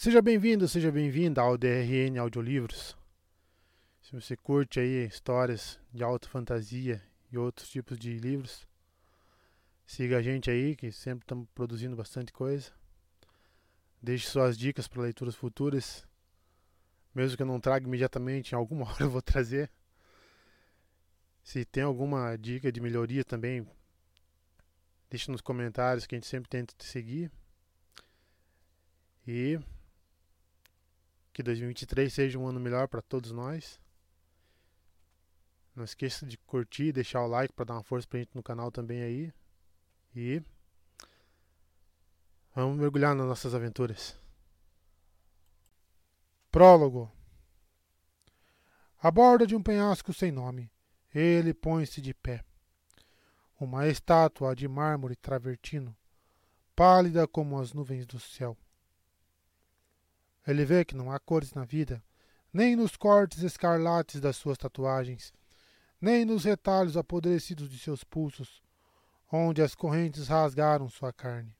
Seja bem-vindo, seja bem-vinda ao DRN Audiolivros. Se você curte aí histórias de alta fantasia e outros tipos de livros, siga a gente aí, que sempre estamos produzindo bastante coisa. Deixe suas dicas para leituras futuras. Mesmo que eu não traga imediatamente, em alguma hora eu vou trazer. Se tem alguma dica de melhoria também, deixe nos comentários que a gente sempre tenta te seguir. E que 2023 seja um ano melhor para todos nós. Não esqueça de curtir, deixar o like para dar uma força pra gente no canal também aí. E vamos mergulhar nas nossas aventuras. Prólogo. A borda de um penhasco sem nome, ele põe-se de pé. Uma estátua de mármore travertino, pálida como as nuvens do céu. Ele vê que não há cores na vida, nem nos cortes escarlates das suas tatuagens, nem nos retalhos apodrecidos de seus pulsos, onde as correntes rasgaram sua carne.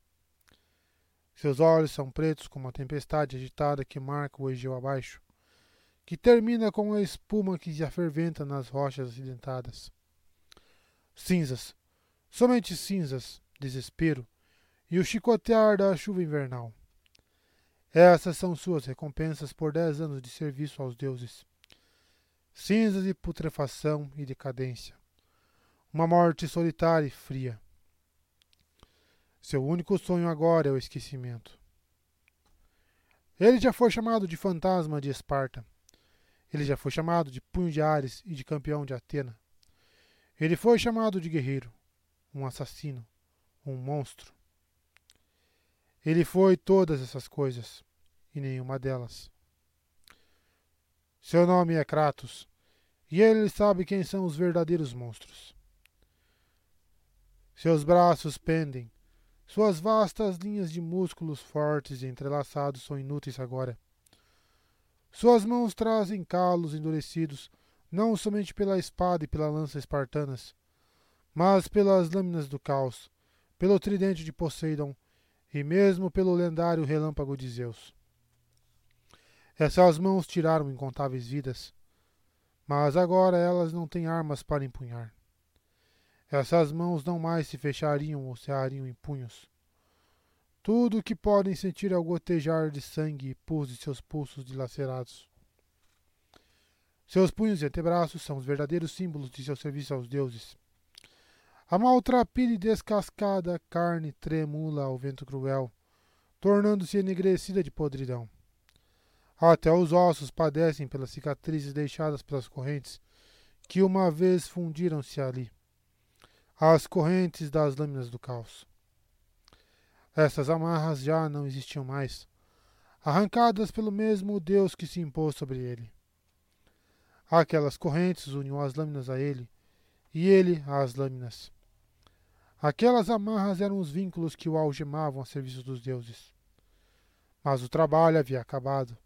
Seus olhos são pretos como a tempestade agitada que marca o Egeu abaixo, que termina com a espuma que se aferventa nas rochas acidentadas. Cinzas, somente cinzas, desespero e o chicotear da chuva invernal. Essas são suas recompensas por dez anos de serviço aos deuses. Cinzas e putrefação e decadência. Uma morte solitária e fria. Seu único sonho agora é o esquecimento. Ele já foi chamado de fantasma de Esparta. Ele já foi chamado de punho de Ares e de campeão de Atena. Ele foi chamado de guerreiro, um assassino, um monstro. Ele foi todas essas coisas e nenhuma delas. Seu nome é Kratos, e ele sabe quem são os verdadeiros monstros. Seus braços pendem, suas vastas linhas de músculos fortes e entrelaçados são inúteis agora. Suas mãos trazem calos endurecidos, não somente pela espada e pela lança espartanas, mas pelas lâminas do caos, pelo tridente de Poseidon e mesmo pelo lendário relâmpago de Zeus. Essas mãos tiraram incontáveis vidas, mas agora elas não têm armas para empunhar. Essas mãos não mais se fechariam ou cerrariam em punhos. Tudo o que podem sentir é o gotejar de sangue e pus de seus pulsos dilacerados. Seus punhos e antebraços são os verdadeiros símbolos de seu serviço aos deuses. A maltrapilha e descascada carne tremula ao vento cruel, tornando-se enegrecida de podridão. Até os ossos padecem pelas cicatrizes deixadas pelas correntes que uma vez fundiram-se ali. As correntes das lâminas do caos. Essas amarras já não existiam mais, arrancadas pelo mesmo Deus que se impôs sobre ele. Aquelas correntes uniam as lâminas a ele, e ele às lâminas. Aquelas amarras eram os vínculos que o algemavam a serviço dos deuses. Mas o trabalho havia acabado.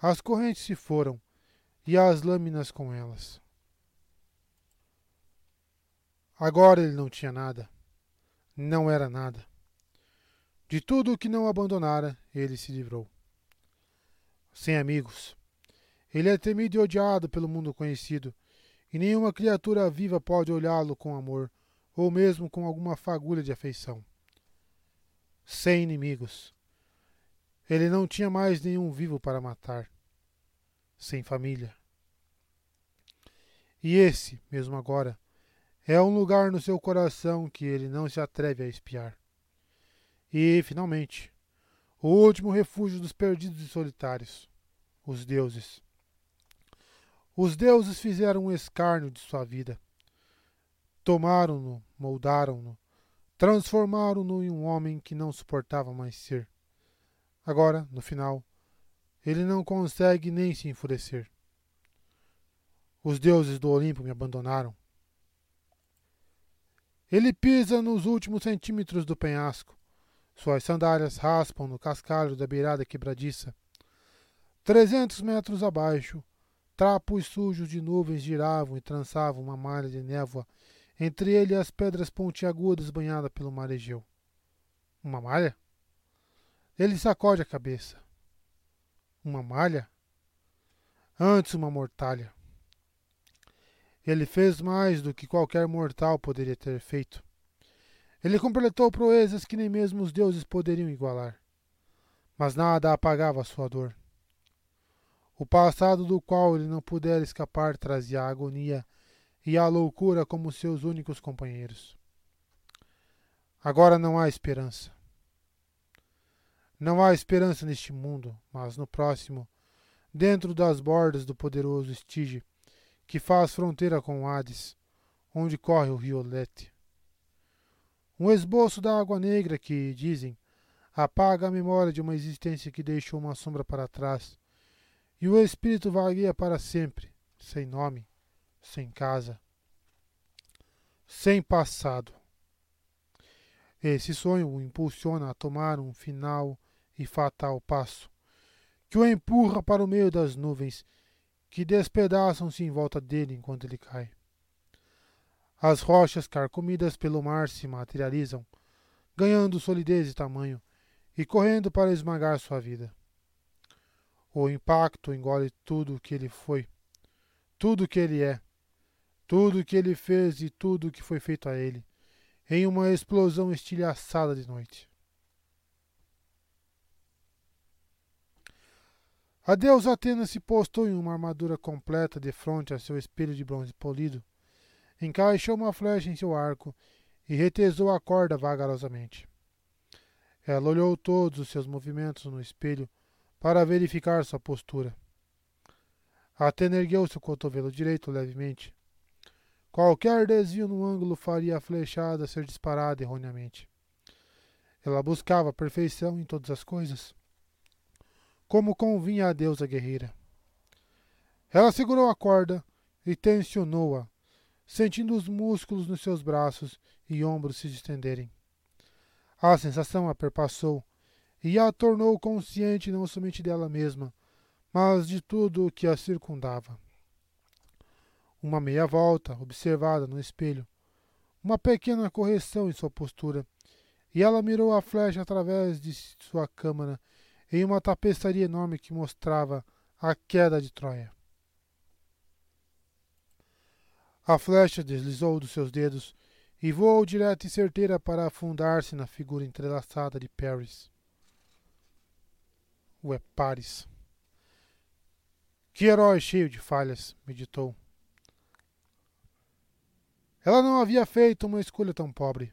As correntes se foram, e as lâminas com elas. Agora ele não tinha nada. Não era nada. De tudo o que não abandonara, ele se livrou. Sem amigos. Ele é temido e odiado pelo mundo conhecido, e nenhuma criatura viva pode olhá-lo com amor ou mesmo com alguma fagulha de afeição. Sem inimigos. Ele não tinha mais nenhum vivo para matar. Sem família. E esse, mesmo agora, é um lugar no seu coração que ele não se atreve a espiar. E, finalmente, o último refúgio dos perdidos e solitários os deuses. Os deuses fizeram um escárnio de sua vida Tomaram-no, moldaram-no, transformaram-no em um homem que não suportava mais ser. Agora, no final, ele não consegue nem se enfurecer. Os deuses do Olimpo me abandonaram. Ele pisa nos últimos centímetros do penhasco. Suas sandálias raspam no cascalho da beirada quebradiça. Trezentos metros abaixo, trapos sujos de nuvens giravam e trançavam uma malha de névoa entre ele e as pedras pontiagudas banhadas pelo mar Egeu. Uma malha? Ele sacode a cabeça. Uma malha? Antes uma mortalha. Ele fez mais do que qualquer mortal poderia ter feito. Ele completou proezas que nem mesmo os deuses poderiam igualar. Mas nada apagava sua dor. O passado do qual ele não pudera escapar trazia a agonia e a loucura como seus únicos companheiros. Agora não há esperança. Não há esperança neste mundo, mas no próximo, dentro das bordas do poderoso Estige, que faz fronteira com Hades, onde corre o rio Lete. Um esboço da água negra que, dizem, apaga a memória de uma existência que deixou uma sombra para trás, e o espírito vagueia para sempre, sem nome, sem casa, sem passado. Esse sonho o impulsiona a tomar um final e fatal passo, que o empurra para o meio das nuvens, que despedaçam-se em volta dele enquanto ele cai. As rochas carcomidas pelo mar se materializam, ganhando solidez e tamanho, e correndo para esmagar sua vida. O impacto engole tudo o que ele foi, tudo o que ele é, tudo o que ele fez e tudo o que foi feito a ele em uma explosão estilhaçada de noite. A deusa Atena se postou em uma armadura completa de frente a seu espelho de bronze polido, encaixou uma flecha em seu arco e retesou a corda vagarosamente. Ela olhou todos os seus movimentos no espelho para verificar sua postura. Atena ergueu seu cotovelo direito levemente, Qualquer desvio no ângulo faria a flechada ser disparada erroneamente. Ela buscava a perfeição em todas as coisas, como convinha a deusa guerreira. Ela segurou a corda e tensionou-a, sentindo os músculos nos seus braços e ombros se estenderem. A sensação a perpassou e a tornou consciente não somente dela mesma, mas de tudo o que a circundava uma meia volta observada no espelho, uma pequena correção em sua postura, e ela mirou a flecha através de sua câmara em uma tapeçaria enorme que mostrava a queda de Troia. A flecha deslizou dos seus dedos e voou direta e certeira para afundar-se na figura entrelaçada de Paris. O é Paris. Que herói cheio de falhas, meditou. Ela não havia feito uma escolha tão pobre.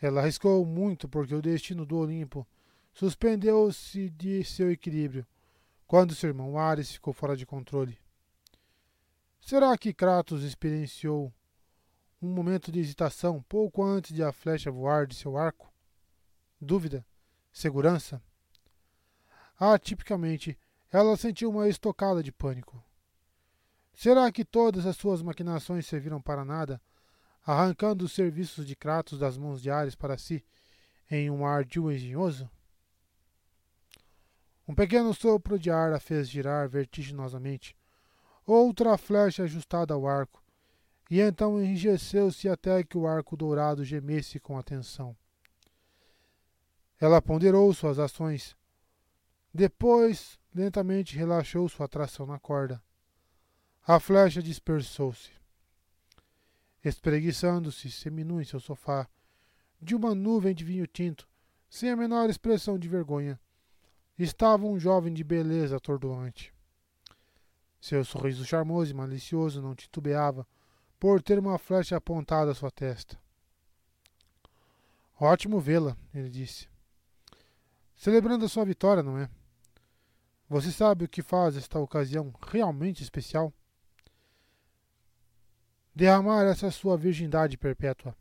Ela arriscou muito porque o destino do Olimpo suspendeu-se de seu equilíbrio quando seu irmão Ares ficou fora de controle. Será que Kratos experienciou um momento de hesitação pouco antes de a flecha voar de seu arco? Dúvida? Segurança? Atipicamente, ela sentiu uma estocada de pânico. Será que todas as suas maquinações serviram para nada arrancando os serviços de Kratos das mãos de Ares para si em um ardil engenhoso? Um pequeno sopro de ar a fez girar vertiginosamente, outra flecha ajustada ao arco, e então enrijeceu-se até que o arco dourado gemesse com atenção. Ela ponderou suas ações. Depois, lentamente relaxou sua tração na corda. A flecha dispersou-se espreguiçando-se seminu em seu sofá, de uma nuvem de vinho tinto, sem a menor expressão de vergonha. Estava um jovem de beleza atordoante. Seu sorriso charmoso e malicioso não titubeava por ter uma flecha apontada à sua testa. Ótimo vê-la, ele disse. Celebrando a sua vitória, não é? Você sabe o que faz esta ocasião realmente especial? Derramar essa sua virgindade perpétua.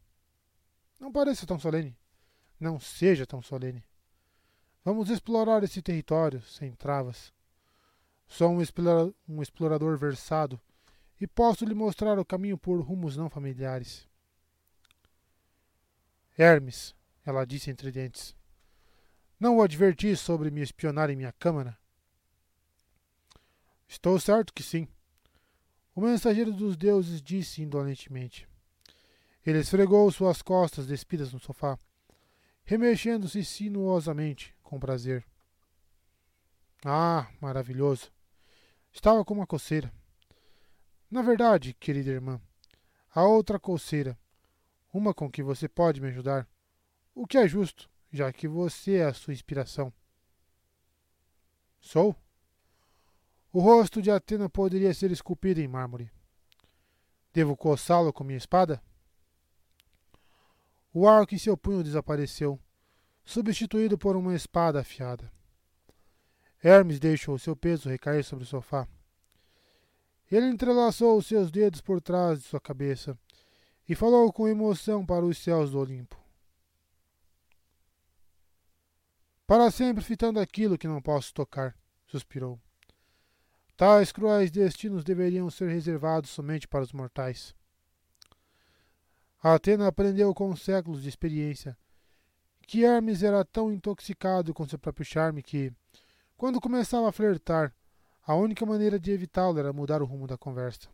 Não pareça tão solene. Não seja tão solene. Vamos explorar esse território sem travas. Sou um, explora um explorador versado e posso lhe mostrar o caminho por rumos não familiares. Hermes, ela disse entre dentes, não o adverti sobre me espionar em minha câmara? Estou certo que sim. O mensageiro dos deuses disse indolentemente. Ele esfregou suas costas despidas no sofá, remexendo-se sinuosamente com prazer. Ah, maravilhoso. Estava com uma coceira. Na verdade, querida irmã, há outra coceira, uma com que você pode me ajudar, o que é justo, já que você é a sua inspiração. Sou? O rosto de Atena poderia ser esculpido em mármore. Devo coçá-lo com minha espada? O arco em seu punho desapareceu, substituído por uma espada afiada. Hermes deixou seu peso recair sobre o sofá. Ele entrelaçou os seus dedos por trás de sua cabeça e falou com emoção para os céus do Olimpo. Para sempre fitando aquilo que não posso tocar, suspirou. Tais cruéis destinos deveriam ser reservados somente para os mortais. Atena aprendeu com séculos de experiência que Hermes era tão intoxicado com seu próprio charme que, quando começava a flertar, a única maneira de evitá-lo era mudar o rumo da conversa.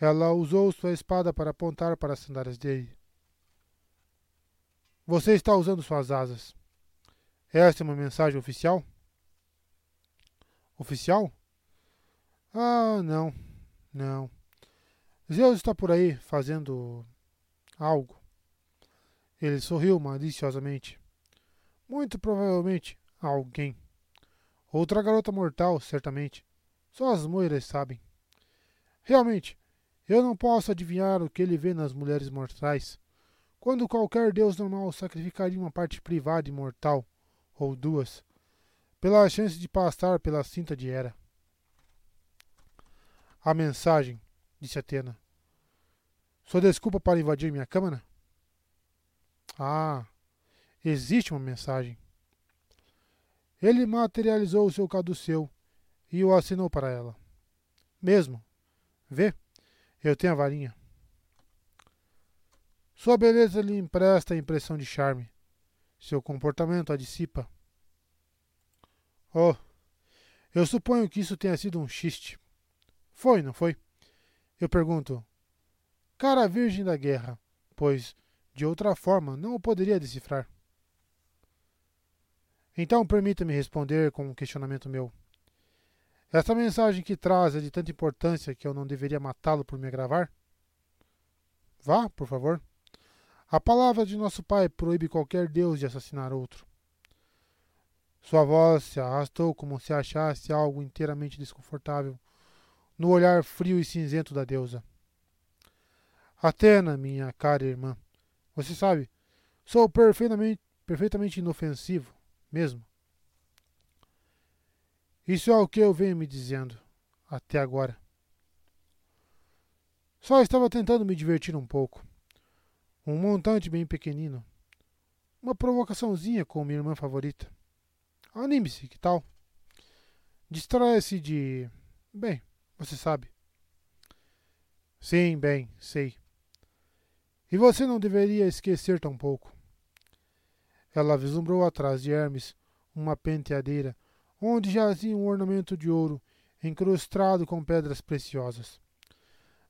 Ela usou sua espada para apontar para as sandálias dele. Você está usando suas asas. Esta é uma mensagem oficial? Oficial? Ah, não, não. Zeus está por aí fazendo algo. Ele sorriu maliciosamente. Muito provavelmente alguém. Outra garota mortal, certamente. Só as moiras sabem. Realmente, eu não posso adivinhar o que ele vê nas mulheres mortais. Quando qualquer deus normal sacrificaria uma parte privada e mortal, ou duas, pela chance de passar pela cinta de Hera. A mensagem, disse Atena. Sua desculpa para invadir minha câmara? Ah, existe uma mensagem. Ele materializou o seu caduceu e o assinou para ela. Mesmo. Vê, eu tenho a varinha. Sua beleza lhe empresta a impressão de charme. Seu comportamento a dissipa. Oh, eu suponho que isso tenha sido um xiste. Foi, não foi? Eu pergunto. Cara virgem da guerra, pois, de outra forma, não o poderia decifrar. Então permita-me responder com um questionamento meu. Essa mensagem que traz é de tanta importância que eu não deveria matá-lo por me agravar? Vá, por favor. A palavra de nosso Pai proíbe qualquer Deus de assassinar outro. Sua voz se arrastou como se achasse algo inteiramente desconfortável no olhar frio e cinzento da deusa. Atena, minha cara irmã, você sabe, sou perfeitamente, perfeitamente inofensivo, mesmo. Isso é o que eu venho me dizendo até agora. Só estava tentando me divertir um pouco. Um montante bem pequenino. Uma provocaçãozinha com minha irmã favorita. Anime-se, que tal? Distraia-se de. Bem, você sabe? Sim, bem, sei. E você não deveria esquecer tampouco. Ela vislumbrou atrás de Hermes uma penteadeira, onde jazia um ornamento de ouro encrustado com pedras preciosas.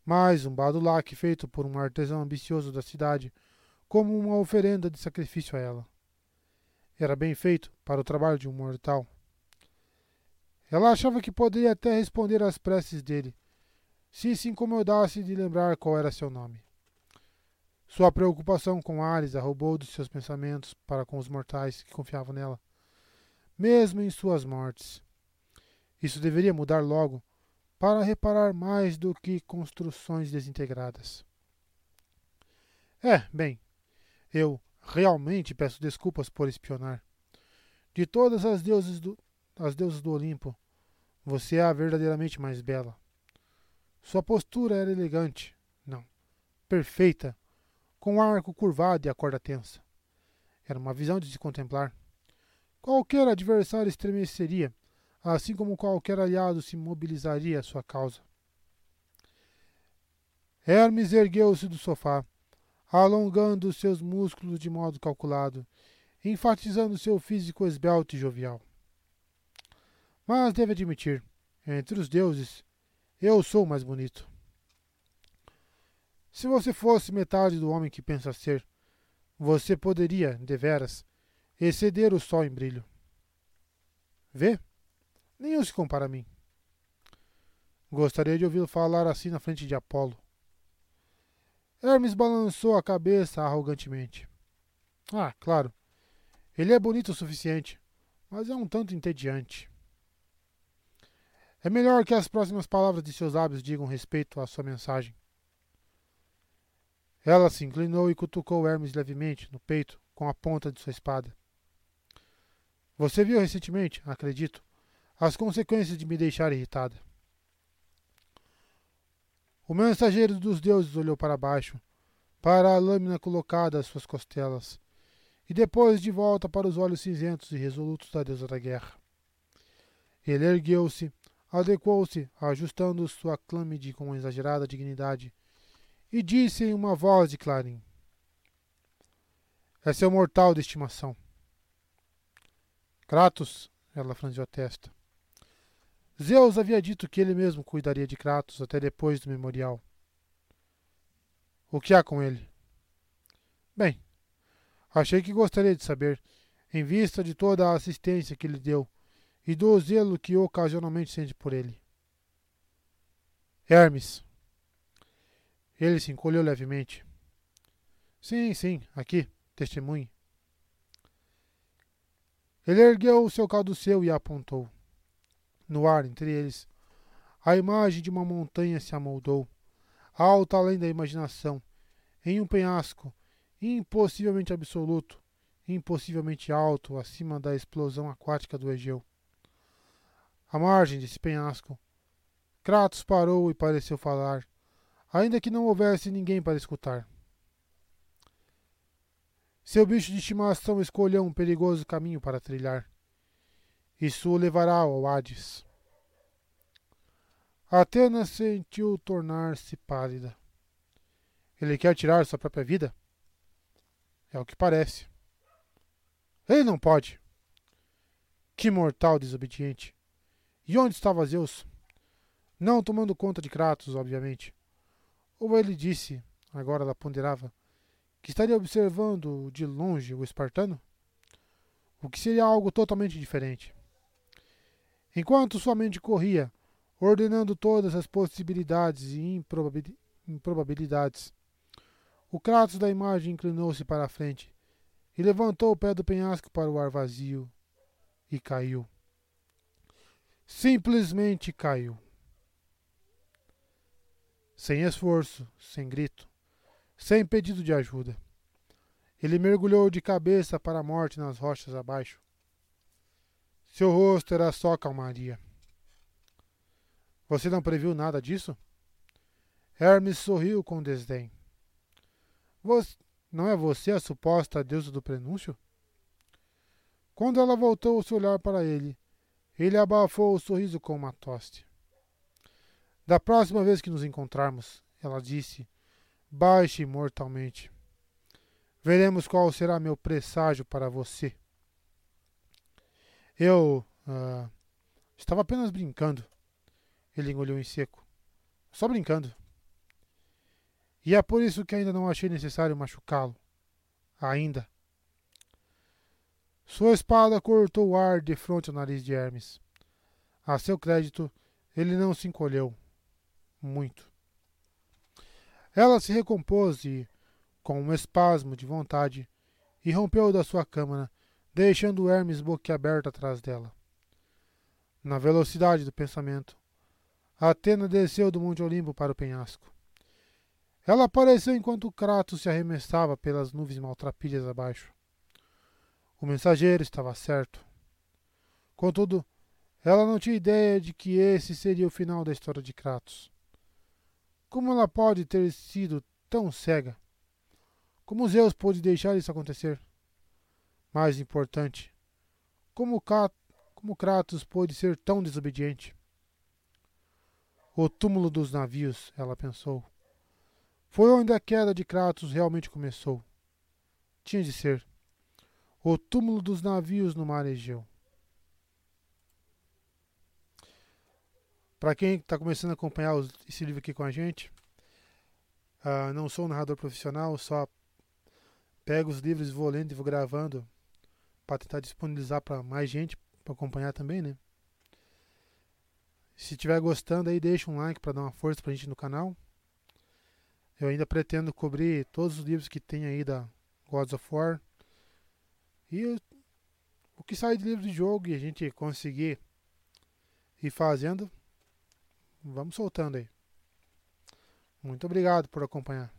Mais um badulaque feito por um artesão ambicioso da cidade, como uma oferenda de sacrifício a ela. Era bem feito para o trabalho de um mortal. Ela achava que poderia até responder às preces dele, se se incomodasse de lembrar qual era seu nome. Sua preocupação com Ares a roubou dos seus pensamentos para com os mortais que confiavam nela, mesmo em suas mortes. Isso deveria mudar logo, para reparar mais do que construções desintegradas. É, bem, eu realmente peço desculpas por espionar. De todas as deusas do, as deusas do Olimpo, você é a verdadeiramente mais bela. Sua postura era elegante, não, perfeita, com o arco curvado e a corda tensa. Era uma visão de se contemplar. Qualquer adversário estremeceria, assim como qualquer aliado se mobilizaria à sua causa. Hermes ergueu-se do sofá, alongando seus músculos de modo calculado, enfatizando seu físico esbelto e jovial. Mas deve admitir, entre os deuses, eu sou o mais bonito. Se você fosse metade do homem que pensa ser, você poderia, deveras, exceder o sol em brilho. Vê? Nenhum se compara a mim. Gostaria de ouvi-lo falar assim na frente de Apolo. Hermes balançou a cabeça arrogantemente. Ah, claro. Ele é bonito o suficiente, mas é um tanto entediante. É melhor que as próximas palavras de seus lábios digam respeito à sua mensagem. Ela se inclinou e cutucou Hermes levemente no peito com a ponta de sua espada. Você viu recentemente, acredito, as consequências de me deixar irritada. O mensageiro dos deuses olhou para baixo, para a lâmina colocada às suas costelas, e depois de volta para os olhos cinzentos e resolutos da deusa da guerra. Ele ergueu-se, adequou-se, ajustando sua clâmide com exagerada dignidade, e disse em uma voz de clarim: É seu mortal de estimação. Kratos, ela franziu a testa. Zeus havia dito que ele mesmo cuidaria de Kratos até depois do memorial. O que há com ele? Bem, achei que gostaria de saber, em vista de toda a assistência que lhe deu e do zelo que ocasionalmente sente por ele. Hermes. Ele se encolheu levemente. Sim, sim, aqui, testemunhe. Ele ergueu o seu caduceu e apontou. No ar, entre eles, a imagem de uma montanha se amoldou, alta além da imaginação, em um penhasco, impossivelmente absoluto, impossivelmente alto, acima da explosão aquática do Egeu. À margem desse penhasco, Kratos parou e pareceu falar, ainda que não houvesse ninguém para escutar. Seu bicho de estimação escolheu um perigoso caminho para trilhar. Isso o levará ao Hades. Atena sentiu tornar-se pálida. Ele quer tirar sua própria vida? É o que parece. Ele não pode. Que mortal desobediente. E onde estava Zeus? Não tomando conta de Kratos, obviamente. Ou ele disse, agora ela ponderava, que estaria observando de longe o espartano? O que seria algo totalmente diferente. Enquanto sua mente corria, ordenando todas as possibilidades e improbabilidades, o Kratos da imagem inclinou-se para a frente e levantou o pé do penhasco para o ar vazio e caiu. Simplesmente caiu. Sem esforço, sem grito sem pedido de ajuda. Ele mergulhou de cabeça para a morte nas rochas abaixo. Seu rosto era só calmaria. Você não previu nada disso? Hermes sorriu com desdém. Você, não é você a suposta deusa do prenúncio? Quando ela voltou o seu olhar para ele, ele abafou o sorriso com uma tosse. Da próxima vez que nos encontrarmos, ela disse, baixe mortalmente. Veremos qual será meu presságio para você. Eu uh, estava apenas brincando. Ele engoliu em seco. Só brincando. E é por isso que ainda não achei necessário machucá-lo. Ainda. Sua espada cortou o ar de frente ao nariz de Hermes. A seu crédito, ele não se encolheu. Muito. Ela se recompôs e, com um espasmo de vontade, irrompeu da sua câmara, deixando Hermes boquiaberto atrás dela. Na velocidade do pensamento, Atena desceu do Monte Olimpo para o penhasco. Ela apareceu enquanto Kratos se arremessava pelas nuvens maltrapilhas abaixo. O mensageiro estava certo. Contudo, ela não tinha ideia de que esse seria o final da história de Kratos. Como ela pode ter sido tão cega? Como Zeus pôde deixar isso acontecer? Mais importante, como, como Kratos pôde ser tão desobediente? O túmulo dos navios, ela pensou. Foi onde a queda de Kratos realmente começou. Tinha de ser. O túmulo dos navios no mar Egeu. Para quem está começando a acompanhar esse livro aqui com a gente, uh, não sou um narrador profissional, só pego os livros, vou lendo e vou gravando para tentar disponibilizar para mais gente para acompanhar também, né? Se estiver gostando aí, deixa um like para dar uma força pra gente no canal. Eu ainda pretendo cobrir todos os livros que tem aí da Gods of War. E o que sai de livro de jogo e a gente conseguir ir fazendo, vamos soltando aí. Muito obrigado por acompanhar.